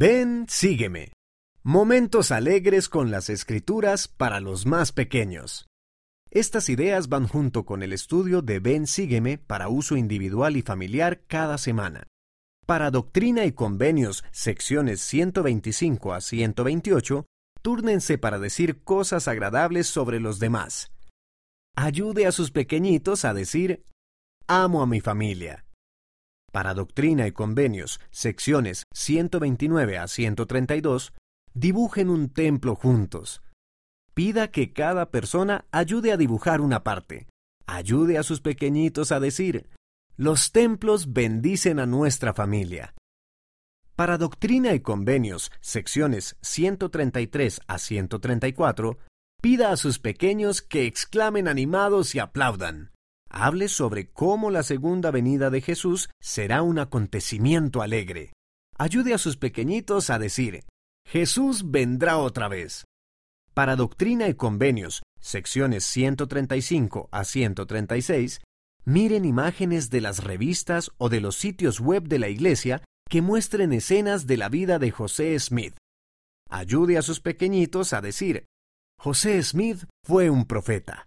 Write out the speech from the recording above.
Ven, sígueme. Momentos alegres con las escrituras para los más pequeños. Estas ideas van junto con el estudio de Ven, sígueme para uso individual y familiar cada semana. Para Doctrina y Convenios, secciones 125 a 128, túrnense para decir cosas agradables sobre los demás. Ayude a sus pequeñitos a decir, amo a mi familia. Para Doctrina y Convenios, secciones 129 a 132, dibujen un templo juntos. Pida que cada persona ayude a dibujar una parte. Ayude a sus pequeñitos a decir, los templos bendicen a nuestra familia. Para Doctrina y Convenios, secciones 133 a 134, pida a sus pequeños que exclamen animados y aplaudan hable sobre cómo la segunda venida de Jesús será un acontecimiento alegre. Ayude a sus pequeñitos a decir, Jesús vendrá otra vez. Para Doctrina y Convenios, secciones 135 a 136, miren imágenes de las revistas o de los sitios web de la Iglesia que muestren escenas de la vida de José Smith. Ayude a sus pequeñitos a decir, José Smith fue un profeta.